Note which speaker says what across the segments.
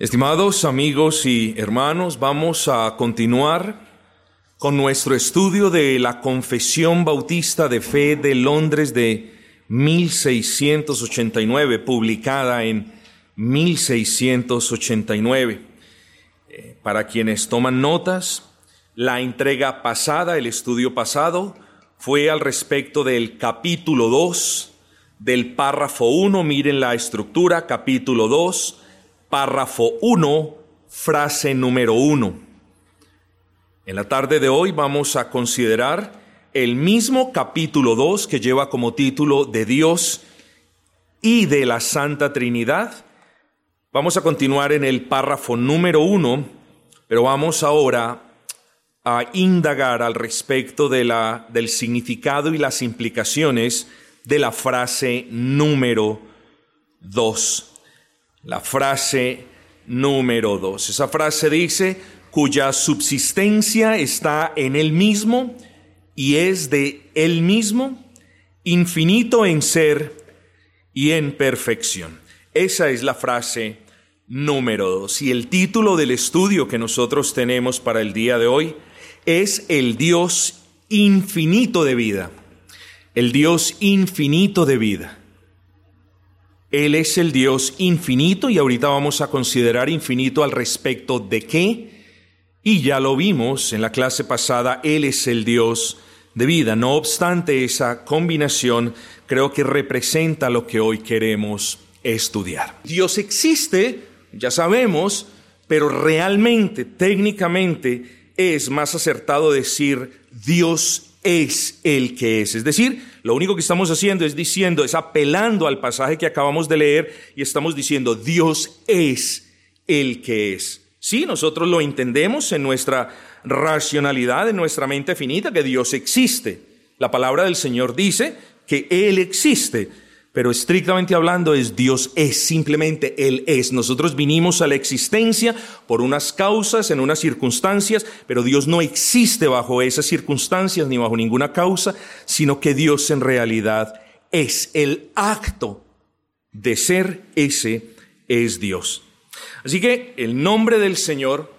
Speaker 1: Estimados amigos y hermanos, vamos a continuar con nuestro estudio de la Confesión Bautista de Fe de Londres de 1689, publicada en 1689. Eh, para quienes toman notas, la entrega pasada, el estudio pasado, fue al respecto del capítulo 2 del párrafo 1. Miren la estructura, capítulo 2 párrafo 1, frase número 1. En la tarde de hoy vamos a considerar el mismo capítulo 2 que lleva como título de Dios y de la Santa Trinidad. Vamos a continuar en el párrafo número 1, pero vamos ahora a indagar al respecto de la, del significado y las implicaciones de la frase número 2 la frase número dos. Esa frase dice, cuya subsistencia está en él mismo y es de él mismo, infinito en ser y en perfección. Esa es la frase número dos. Y el título del estudio que nosotros tenemos para el día de hoy es el Dios infinito de vida. El Dios infinito de vida. Él es el Dios infinito y ahorita vamos a considerar infinito al respecto de qué. Y ya lo vimos en la clase pasada, Él es el Dios de vida. No obstante, esa combinación creo que representa lo que hoy queremos estudiar. Dios existe, ya sabemos, pero realmente, técnicamente, es más acertado decir Dios es el que es. Es decir, lo único que estamos haciendo es diciendo, es apelando al pasaje que acabamos de leer y estamos diciendo, Dios es el que es. Sí, nosotros lo entendemos en nuestra racionalidad, en nuestra mente finita, que Dios existe. La palabra del Señor dice que Él existe pero estrictamente hablando es Dios es, simplemente Él es. Nosotros vinimos a la existencia por unas causas, en unas circunstancias, pero Dios no existe bajo esas circunstancias ni bajo ninguna causa, sino que Dios en realidad es el acto de ser ese es Dios. Así que el nombre del Señor,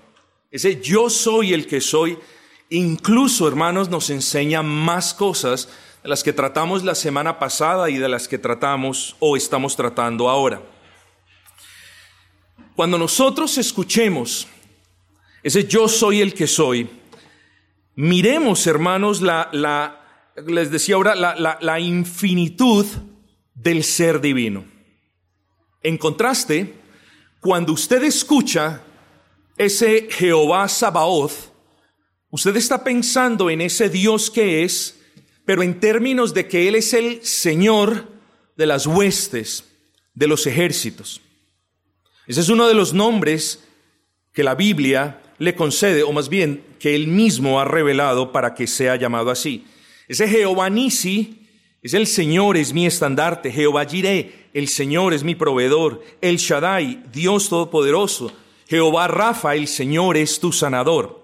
Speaker 1: ese yo soy el que soy, incluso hermanos nos enseña más cosas las que tratamos la semana pasada y de las que tratamos o estamos tratando ahora. Cuando nosotros escuchemos ese yo soy el que soy, miremos, hermanos, la, la les decía ahora, la, la infinitud del ser divino. En contraste, cuando usted escucha ese Jehová Sabaoth, usted está pensando en ese Dios que es, pero en términos de que Él es el Señor de las huestes, de los ejércitos. Ese es uno de los nombres que la Biblia le concede, o más bien que Él mismo ha revelado para que sea llamado así. Ese Jehová Nisi es el Señor, es mi estandarte. Jehová Jireh, el Señor es mi proveedor. El Shaddai, Dios Todopoderoso. Jehová Rafa, el Señor es tu sanador.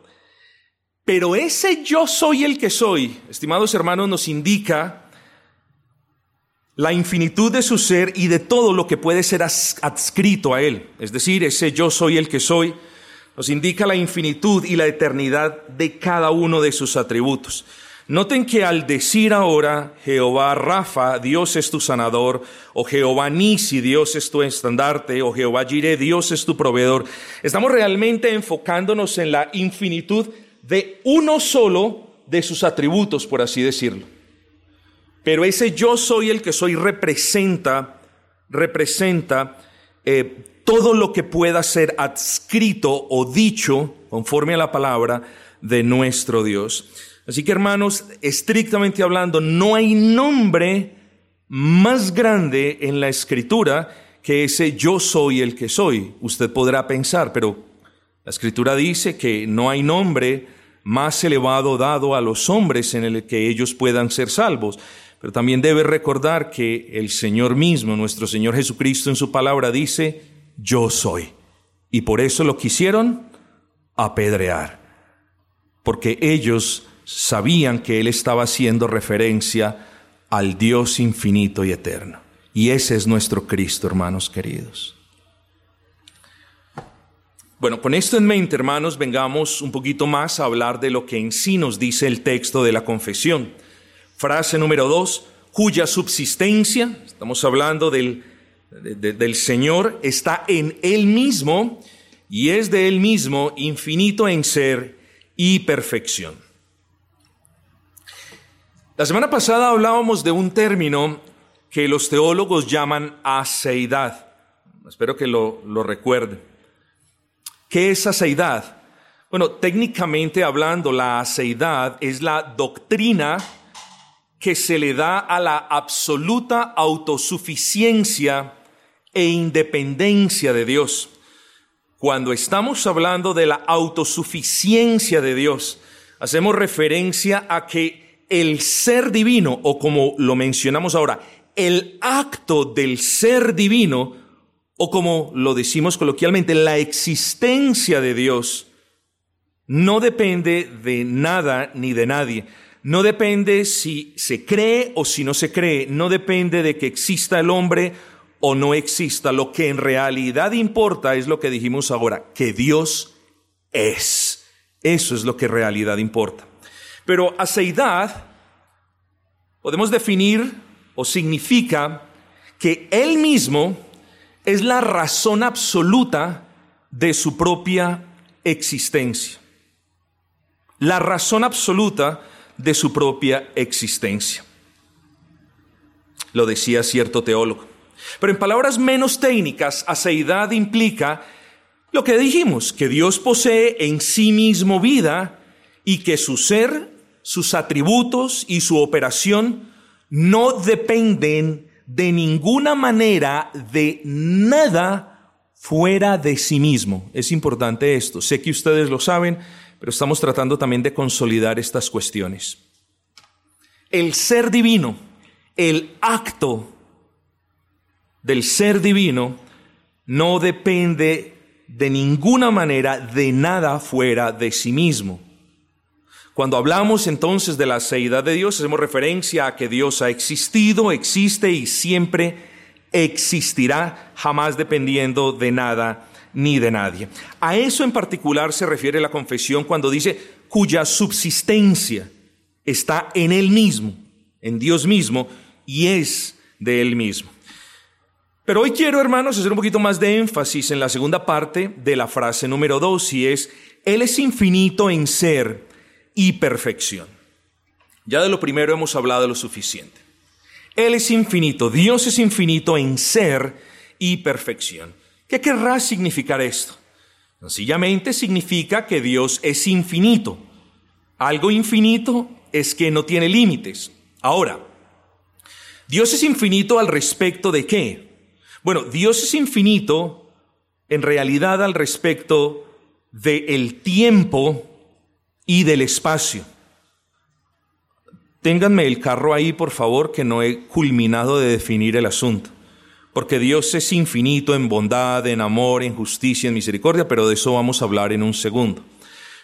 Speaker 1: Pero ese yo soy el que soy, estimados hermanos, nos indica la infinitud de su ser y de todo lo que puede ser adscrito a él. Es decir, ese yo soy el que soy nos indica la infinitud y la eternidad de cada uno de sus atributos. Noten que al decir ahora Jehová Rafa, Dios es tu sanador, o Jehová Nisi, Dios es tu estandarte, o Jehová Jireh, Dios es tu proveedor, estamos realmente enfocándonos en la infinitud de uno solo de sus atributos, por así decirlo. Pero ese yo soy el que soy representa, representa eh, todo lo que pueda ser adscrito o dicho conforme a la palabra de nuestro Dios. Así que hermanos, estrictamente hablando, no hay nombre más grande en la escritura que ese yo soy el que soy. Usted podrá pensar, pero la escritura dice que no hay nombre más elevado dado a los hombres en el que ellos puedan ser salvos. Pero también debe recordar que el Señor mismo, nuestro Señor Jesucristo en su palabra dice, yo soy. Y por eso lo quisieron apedrear. Porque ellos sabían que Él estaba haciendo referencia al Dios infinito y eterno. Y ese es nuestro Cristo, hermanos queridos. Bueno, con esto en mente, hermanos, vengamos un poquito más a hablar de lo que en sí nos dice el texto de la confesión. Frase número dos, cuya subsistencia, estamos hablando del, del Señor, está en Él mismo y es de Él mismo infinito en ser y perfección. La semana pasada hablábamos de un término que los teólogos llaman aceidad. Espero que lo, lo recuerden. ¿Qué es aceidad? Bueno, técnicamente hablando, la aceidad es la doctrina que se le da a la absoluta autosuficiencia e independencia de Dios. Cuando estamos hablando de la autosuficiencia de Dios, hacemos referencia a que el ser divino, o como lo mencionamos ahora, el acto del ser divino, o como lo decimos coloquialmente, la existencia de Dios no depende de nada ni de nadie. No depende si se cree o si no se cree. No depende de que exista el hombre o no exista. Lo que en realidad importa es lo que dijimos ahora, que Dios es. Eso es lo que en realidad importa. Pero aceidad podemos definir o significa que Él mismo es la razón absoluta de su propia existencia. La razón absoluta de su propia existencia. Lo decía cierto teólogo. Pero en palabras menos técnicas, aceidad implica lo que dijimos, que Dios posee en sí mismo vida y que su ser, sus atributos y su operación no dependen de ninguna manera de nada fuera de sí mismo. Es importante esto. Sé que ustedes lo saben, pero estamos tratando también de consolidar estas cuestiones. El ser divino, el acto del ser divino, no depende de ninguna manera de nada fuera de sí mismo. Cuando hablamos entonces de la seidad de Dios, hacemos referencia a que Dios ha existido, existe y siempre existirá, jamás dependiendo de nada ni de nadie. A eso en particular se refiere la confesión cuando dice cuya subsistencia está en Él mismo, en Dios mismo, y es de Él mismo. Pero hoy quiero, hermanos, hacer un poquito más de énfasis en la segunda parte de la frase número dos, y es, Él es infinito en ser y perfección. Ya de lo primero hemos hablado lo suficiente. Él es infinito, Dios es infinito en ser y perfección. ¿Qué querrá significar esto? Sencillamente significa que Dios es infinito. Algo infinito es que no tiene límites. Ahora, Dios es infinito al respecto de qué? Bueno, Dios es infinito en realidad al respecto del el tiempo y del espacio. Ténganme el carro ahí, por favor, que no he culminado de definir el asunto. Porque Dios es infinito en bondad, en amor, en justicia, en misericordia, pero de eso vamos a hablar en un segundo.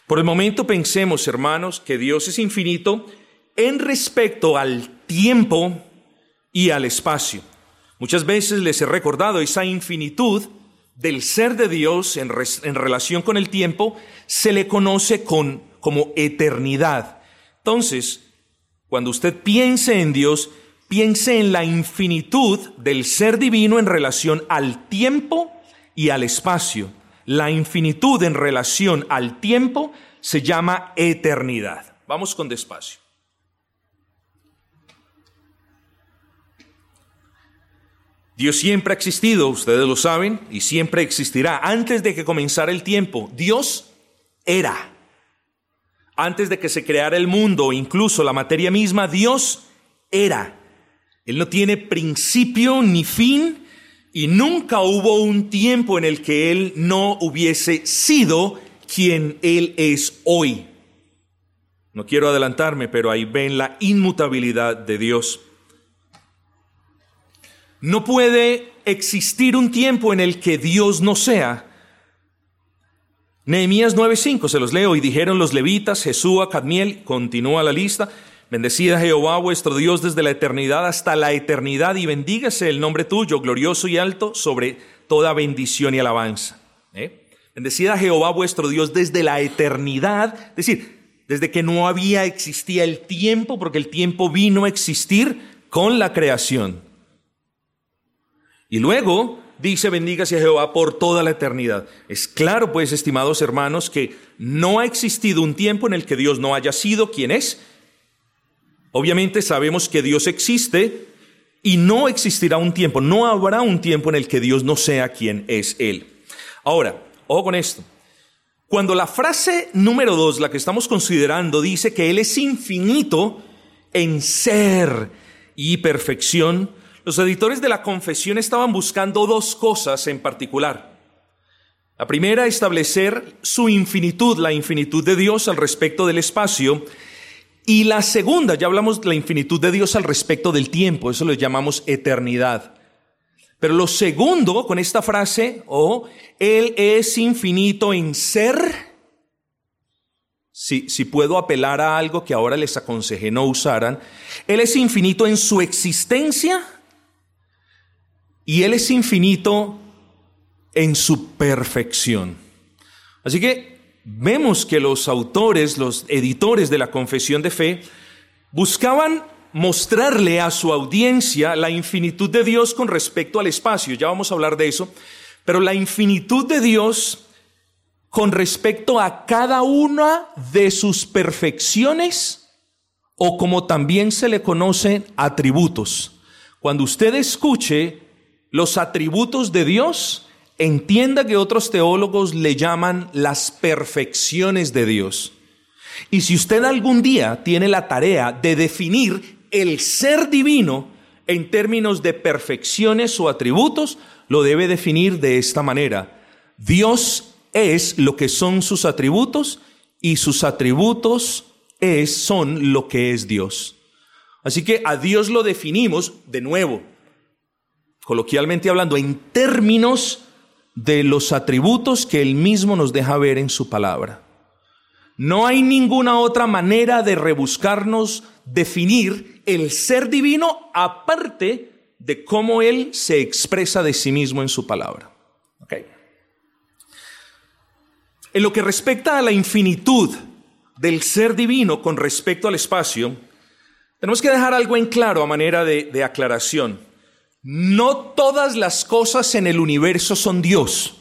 Speaker 1: Por el momento pensemos, hermanos, que Dios es infinito en respecto al tiempo y al espacio. Muchas veces les he recordado esa infinitud del ser de Dios en, en relación con el tiempo, se le conoce con como eternidad. Entonces, cuando usted piense en Dios, piense en la infinitud del ser divino en relación al tiempo y al espacio. La infinitud en relación al tiempo se llama eternidad. Vamos con despacio. Dios siempre ha existido, ustedes lo saben, y siempre existirá. Antes de que comenzara el tiempo, Dios era. Antes de que se creara el mundo, incluso la materia misma, Dios era. Él no tiene principio ni fin y nunca hubo un tiempo en el que Él no hubiese sido quien Él es hoy. No quiero adelantarme, pero ahí ven la inmutabilidad de Dios. No puede existir un tiempo en el que Dios no sea, Nehemías 9:5, se los leo, y dijeron los levitas, Jesúa, Cadmiel, continúa la lista, bendecida Jehová vuestro Dios desde la eternidad hasta la eternidad, y bendígase el nombre tuyo, glorioso y alto, sobre toda bendición y alabanza. ¿Eh? Bendecid a Jehová vuestro Dios desde la eternidad, es decir, desde que no había existía el tiempo, porque el tiempo vino a existir con la creación. Y luego dice, bendígase a Jehová por toda la eternidad. Es claro, pues, estimados hermanos, que no ha existido un tiempo en el que Dios no haya sido quien es. Obviamente sabemos que Dios existe y no existirá un tiempo, no habrá un tiempo en el que Dios no sea quien es Él. Ahora, ojo con esto. Cuando la frase número dos, la que estamos considerando, dice que Él es infinito en ser y perfección, los editores de la confesión estaban buscando dos cosas en particular. La primera, establecer su infinitud, la infinitud de Dios al respecto del espacio. Y la segunda, ya hablamos de la infinitud de Dios al respecto del tiempo, eso lo llamamos eternidad. Pero lo segundo, con esta frase, o Él es infinito en ser, si, si puedo apelar a algo que ahora les aconsejé no usaran, Él es infinito en su existencia y Él es infinito en su perfección. Así que vemos que los autores, los editores de la confesión de fe, buscaban mostrarle a su audiencia la infinitud de Dios con respecto al espacio. Ya vamos a hablar de eso. Pero la infinitud de Dios con respecto a cada una de sus perfecciones o como también se le conocen atributos. Cuando usted escuche los atributos de Dios, entienda que otros teólogos le llaman las perfecciones de Dios. Y si usted algún día tiene la tarea de definir el ser divino en términos de perfecciones o atributos, lo debe definir de esta manera. Dios es lo que son sus atributos y sus atributos es, son lo que es Dios. Así que a Dios lo definimos de nuevo coloquialmente hablando, en términos de los atributos que Él mismo nos deja ver en su palabra. No hay ninguna otra manera de rebuscarnos, definir el ser divino aparte de cómo Él se expresa de sí mismo en su palabra. En lo que respecta a la infinitud del ser divino con respecto al espacio, tenemos que dejar algo en claro a manera de, de aclaración. No todas las cosas en el universo son Dios.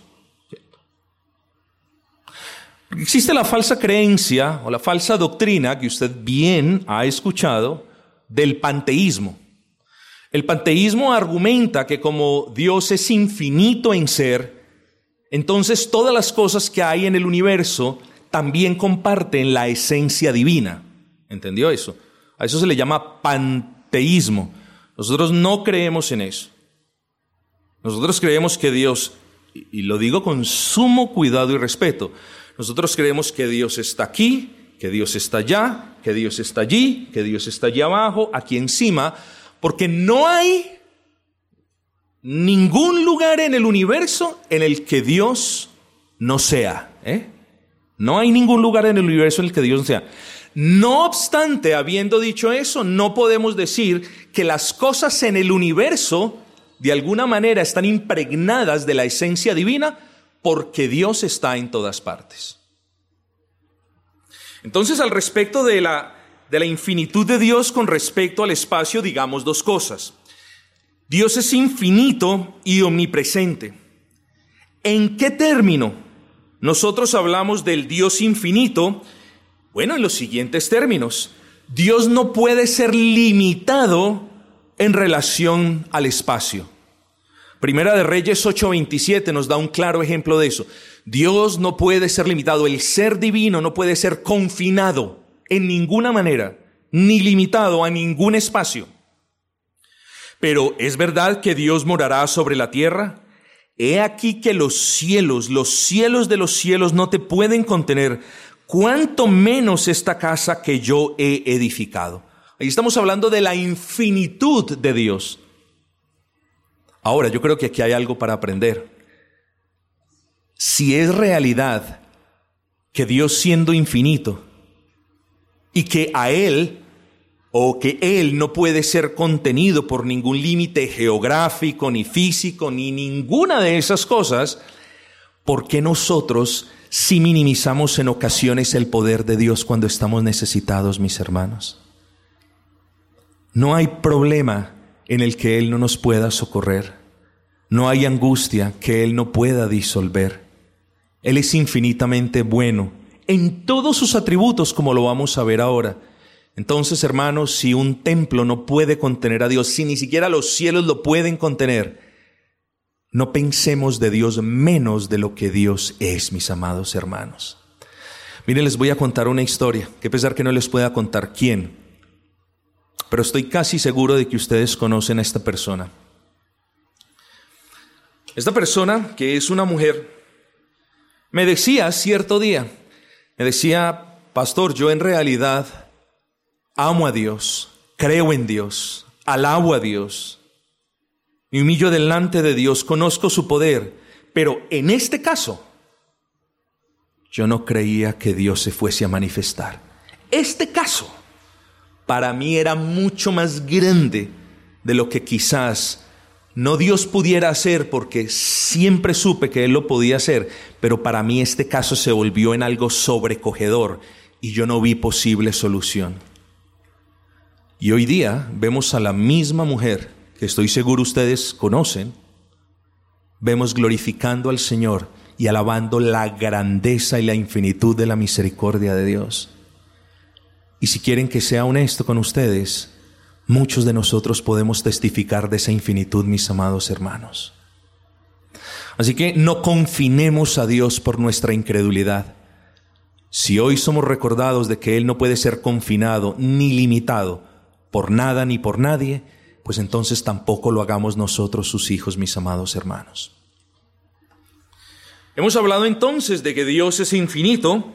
Speaker 1: Existe la falsa creencia o la falsa doctrina que usted bien ha escuchado del panteísmo. El panteísmo argumenta que como Dios es infinito en ser, entonces todas las cosas que hay en el universo también comparten la esencia divina. ¿Entendió eso? A eso se le llama panteísmo. Nosotros no creemos en eso. Nosotros creemos que Dios, y lo digo con sumo cuidado y respeto, nosotros creemos que Dios está aquí, que Dios está allá, que Dios está allí, que Dios está allí abajo, aquí encima, porque no hay ningún lugar en el universo en el que Dios no sea. ¿eh? No hay ningún lugar en el universo en el que Dios no sea. No obstante, habiendo dicho eso, no podemos decir que las cosas en el universo de alguna manera están impregnadas de la esencia divina porque Dios está en todas partes. Entonces, al respecto de la, de la infinitud de Dios con respecto al espacio, digamos dos cosas. Dios es infinito y omnipresente. ¿En qué término nosotros hablamos del Dios infinito? Bueno, en los siguientes términos. Dios no puede ser limitado en relación al espacio. Primera de Reyes 8:27 nos da un claro ejemplo de eso. Dios no puede ser limitado, el ser divino no puede ser confinado en ninguna manera, ni limitado a ningún espacio. Pero ¿es verdad que Dios morará sobre la tierra? He aquí que los cielos, los cielos de los cielos no te pueden contener, cuánto menos esta casa que yo he edificado. Ahí estamos hablando de la infinitud de Dios. Ahora, yo creo que aquí hay algo para aprender. Si es realidad que Dios siendo infinito y que a Él o que Él no puede ser contenido por ningún límite geográfico, ni físico, ni ninguna de esas cosas, ¿por qué nosotros si minimizamos en ocasiones el poder de Dios cuando estamos necesitados, mis hermanos? No hay problema en el que Él no nos pueda socorrer. No hay angustia que Él no pueda disolver. Él es infinitamente bueno en todos sus atributos, como lo vamos a ver ahora. Entonces, hermanos, si un templo no puede contener a Dios, si ni siquiera los cielos lo pueden contener, no pensemos de Dios menos de lo que Dios es, mis amados hermanos. Miren, les voy a contar una historia, que pesar que no les pueda contar quién, pero estoy casi seguro de que ustedes conocen a esta persona. Esta persona, que es una mujer, me decía cierto día, me decía, pastor, yo en realidad amo a Dios, creo en Dios, alabo a Dios, me humillo delante de Dios, conozco su poder, pero en este caso, yo no creía que Dios se fuese a manifestar. Este caso para mí era mucho más grande de lo que quizás no Dios pudiera hacer porque siempre supe que Él lo podía hacer, pero para mí este caso se volvió en algo sobrecogedor y yo no vi posible solución. Y hoy día vemos a la misma mujer que estoy seguro ustedes conocen, vemos glorificando al Señor y alabando la grandeza y la infinitud de la misericordia de Dios. Y si quieren que sea honesto con ustedes, muchos de nosotros podemos testificar de esa infinitud, mis amados hermanos. Así que no confinemos a Dios por nuestra incredulidad. Si hoy somos recordados de que Él no puede ser confinado ni limitado por nada ni por nadie, pues entonces tampoco lo hagamos nosotros sus hijos, mis amados hermanos. Hemos hablado entonces de que Dios es infinito,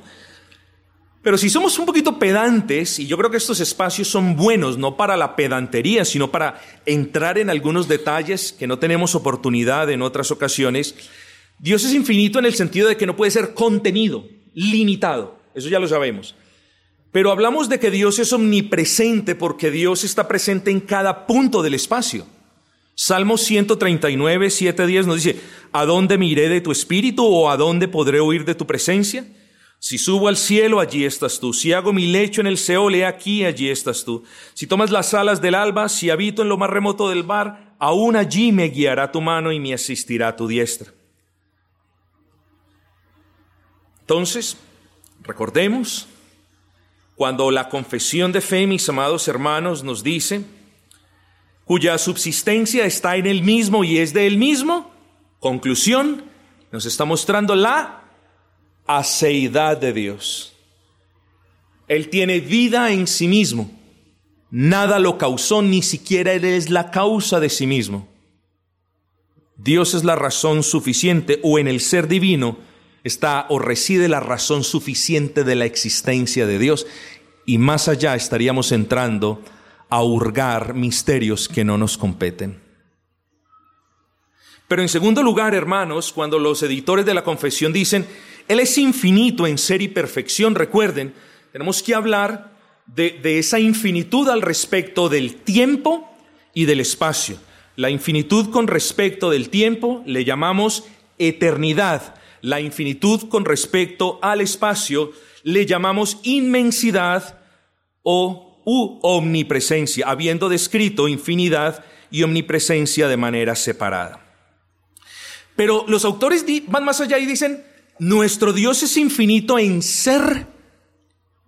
Speaker 1: pero si somos un poquito pedantes, y yo creo que estos espacios son buenos, no para la pedantería, sino para entrar en algunos detalles que no tenemos oportunidad en otras ocasiones, Dios es infinito en el sentido de que no puede ser contenido, limitado, eso ya lo sabemos. Pero hablamos de que Dios es omnipresente porque Dios está presente en cada punto del espacio. Salmo 139, 7, 10 nos dice, ¿a dónde miré de tu espíritu o a dónde podré huir de tu presencia? Si subo al cielo, allí estás tú. Si hago mi lecho en el Seol, he aquí, allí estás tú. Si tomas las alas del alba, si habito en lo más remoto del mar, aún allí me guiará tu mano y me asistirá tu diestra. Entonces, recordemos, cuando la confesión de fe, mis amados hermanos, nos dice, cuya subsistencia está en el mismo y es de él mismo, conclusión, nos está mostrando la aceidad de Dios. Él tiene vida en sí mismo. Nada lo causó, ni siquiera Él es la causa de sí mismo. Dios es la razón suficiente o en el ser divino está o reside la razón suficiente de la existencia de Dios y más allá estaríamos entrando a hurgar misterios que no nos competen. Pero en segundo lugar, hermanos, cuando los editores de la confesión dicen, Él es infinito en ser y perfección, recuerden, tenemos que hablar de, esa infinitud al respecto del tiempo y del espacio. La infinitud con respecto del tiempo le llamamos eternidad. La infinitud con respecto al espacio le llamamos inmensidad o omnipresencia, habiendo descrito infinidad y omnipresencia de manera separada. Pero los autores van más allá y dicen, nuestro Dios es infinito en ser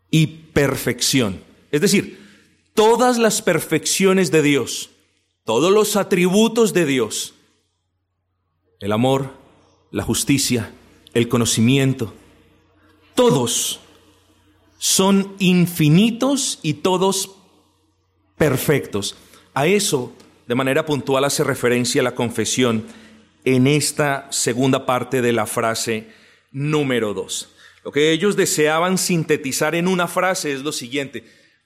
Speaker 1: y perfección. Es decir, todas las perfecciones de Dios, todos los atributos de Dios, el amor, la justicia, el conocimiento, todos son infinitos y todos perfectos. A eso, de manera puntual, hace referencia la confesión en esta segunda parte de la frase número dos. Lo que ellos deseaban sintetizar en una frase es lo siguiente,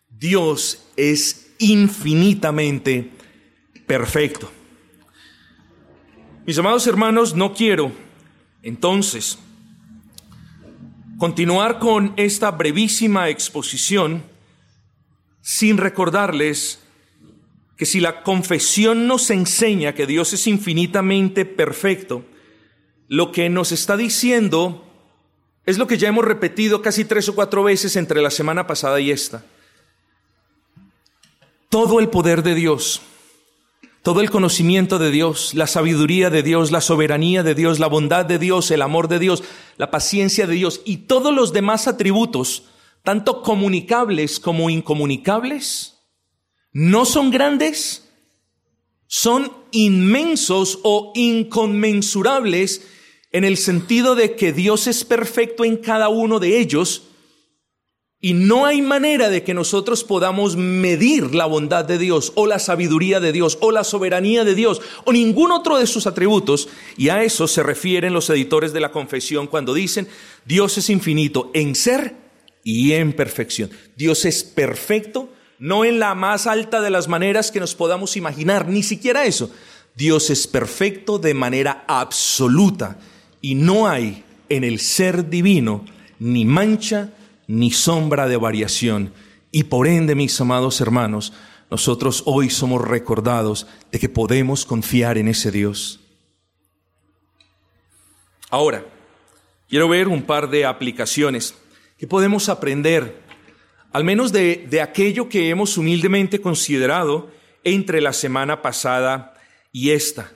Speaker 1: Dios es infinitamente perfecto. Mis amados hermanos, no quiero entonces continuar con esta brevísima exposición sin recordarles que si la confesión nos enseña que Dios es infinitamente perfecto, lo que nos está diciendo es lo que ya hemos repetido casi tres o cuatro veces entre la semana pasada y esta. Todo el poder de Dios, todo el conocimiento de Dios, la sabiduría de Dios, la soberanía de Dios, la bondad de Dios, el amor de Dios, la paciencia de Dios y todos los demás atributos, tanto comunicables como incomunicables, no son grandes, son inmensos o inconmensurables en el sentido de que Dios es perfecto en cada uno de ellos y no hay manera de que nosotros podamos medir la bondad de Dios o la sabiduría de Dios o la soberanía de Dios o ningún otro de sus atributos. Y a eso se refieren los editores de la confesión cuando dicen Dios es infinito en ser y en perfección. Dios es perfecto, no en la más alta de las maneras que nos podamos imaginar, ni siquiera eso. Dios es perfecto de manera absoluta y no hay en el ser divino ni mancha ni sombra de variación. Y por ende, mis amados hermanos, nosotros hoy somos recordados de que podemos confiar en ese Dios. Ahora, quiero ver un par de aplicaciones que podemos aprender, al menos de, de aquello que hemos humildemente considerado entre la semana pasada y esta.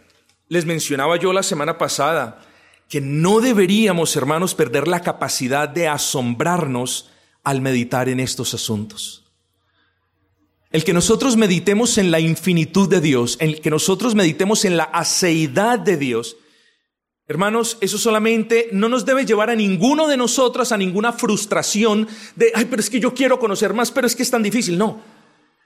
Speaker 1: Les mencionaba yo la semana pasada que no deberíamos, hermanos, perder la capacidad de asombrarnos al meditar en estos asuntos. El que nosotros meditemos en la infinitud de Dios, el que nosotros meditemos en la aceidad de Dios, hermanos, eso solamente no nos debe llevar a ninguno de nosotros a ninguna frustración de, ay, pero es que yo quiero conocer más, pero es que es tan difícil. No,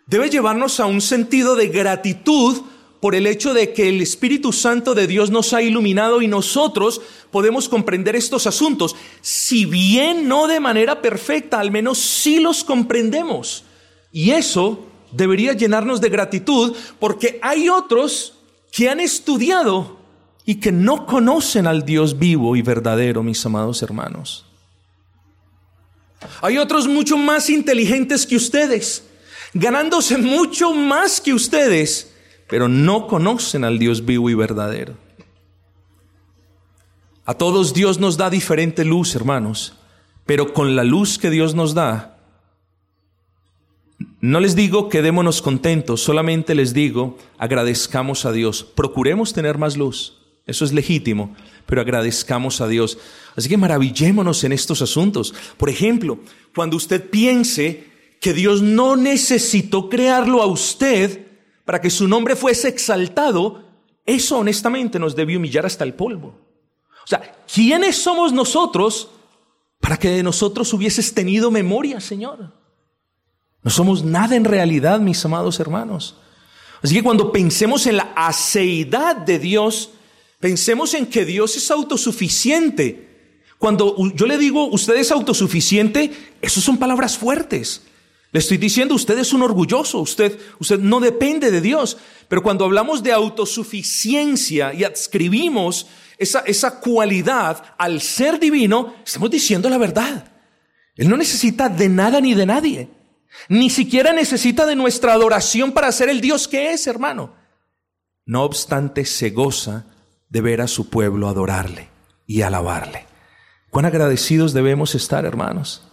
Speaker 1: debe llevarnos a un sentido de gratitud por el hecho de que el Espíritu Santo de Dios nos ha iluminado y nosotros podemos comprender estos asuntos. Si bien no de manera perfecta, al menos sí los comprendemos. Y eso debería llenarnos de gratitud porque hay otros que han estudiado y que no conocen al Dios vivo y verdadero, mis amados hermanos. Hay otros mucho más inteligentes que ustedes, ganándose mucho más que ustedes pero no conocen al Dios vivo y verdadero. A todos Dios nos da diferente luz, hermanos, pero con la luz que Dios nos da, no les digo quedémonos contentos, solamente les digo agradezcamos a Dios, procuremos tener más luz, eso es legítimo, pero agradezcamos a Dios. Así que maravillémonos en estos asuntos. Por ejemplo, cuando usted piense que Dios no necesitó crearlo a usted, para que su nombre fuese exaltado, eso honestamente nos debió humillar hasta el polvo. O sea, ¿quiénes somos nosotros para que de nosotros hubieses tenido memoria, Señor? No somos nada en realidad, mis amados hermanos. Así que cuando pensemos en la aceidad de Dios, pensemos en que Dios es autosuficiente. Cuando yo le digo, usted es autosuficiente, eso son palabras fuertes. Le estoy diciendo, usted es un orgulloso, usted, usted no depende de Dios. Pero cuando hablamos de autosuficiencia y adscribimos esa, esa cualidad al ser divino, estamos diciendo la verdad. Él no necesita de nada ni de nadie. Ni siquiera necesita de nuestra adoración para ser el Dios que es, hermano. No obstante, se goza de ver a su pueblo adorarle y alabarle. Cuán agradecidos debemos estar, hermanos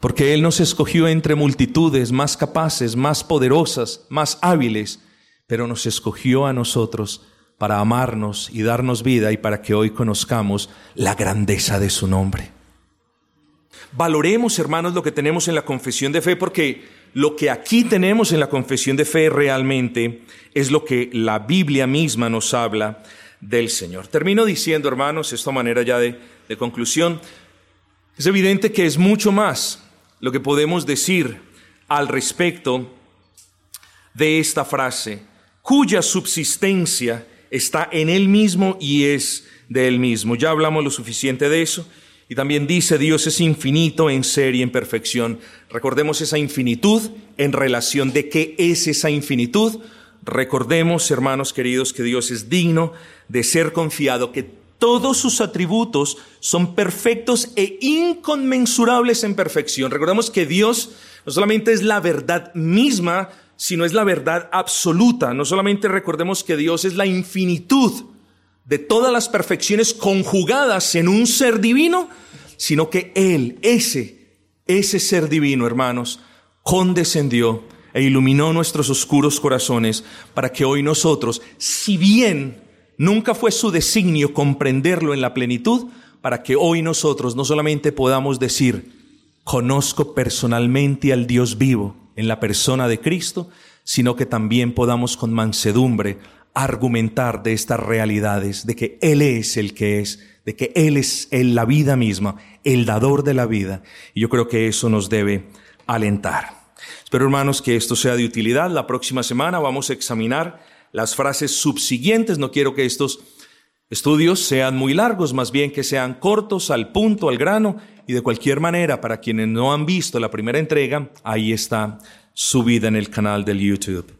Speaker 1: porque Él nos escogió entre multitudes más capaces, más poderosas, más hábiles, pero nos escogió a nosotros para amarnos y darnos vida y para que hoy conozcamos la grandeza de su nombre. Valoremos, hermanos, lo que tenemos en la confesión de fe, porque lo que aquí tenemos en la confesión de fe realmente es lo que la Biblia misma nos habla del Señor. Termino diciendo, hermanos, esta manera ya de, de conclusión, es evidente que es mucho más lo que podemos decir al respecto de esta frase, cuya subsistencia está en Él mismo y es de Él mismo. Ya hablamos lo suficiente de eso. Y también dice, Dios es infinito en ser y en perfección. Recordemos esa infinitud en relación de qué es esa infinitud. Recordemos, hermanos queridos, que Dios es digno de ser confiado, que todos sus atributos son perfectos e inconmensurables en perfección. Recordemos que Dios no solamente es la verdad misma, sino es la verdad absoluta. No solamente recordemos que Dios es la infinitud de todas las perfecciones conjugadas en un ser divino, sino que Él, ese, ese ser divino, hermanos, condescendió e iluminó nuestros oscuros corazones para que hoy nosotros, si bien nunca fue su designio comprenderlo en la plenitud, para que hoy nosotros no solamente podamos decir, conozco personalmente al Dios vivo en la persona de Cristo, sino que también podamos con mansedumbre argumentar de estas realidades, de que Él es el que es, de que Él es la vida misma, el dador de la vida. Y yo creo que eso nos debe alentar. Espero, hermanos, que esto sea de utilidad. La próxima semana vamos a examinar las frases subsiguientes. No quiero que estos estudios sean muy largos, más bien que sean cortos, al punto, al grano. Y de cualquier manera, para quienes no han visto la primera entrega, ahí está subida en el canal del YouTube.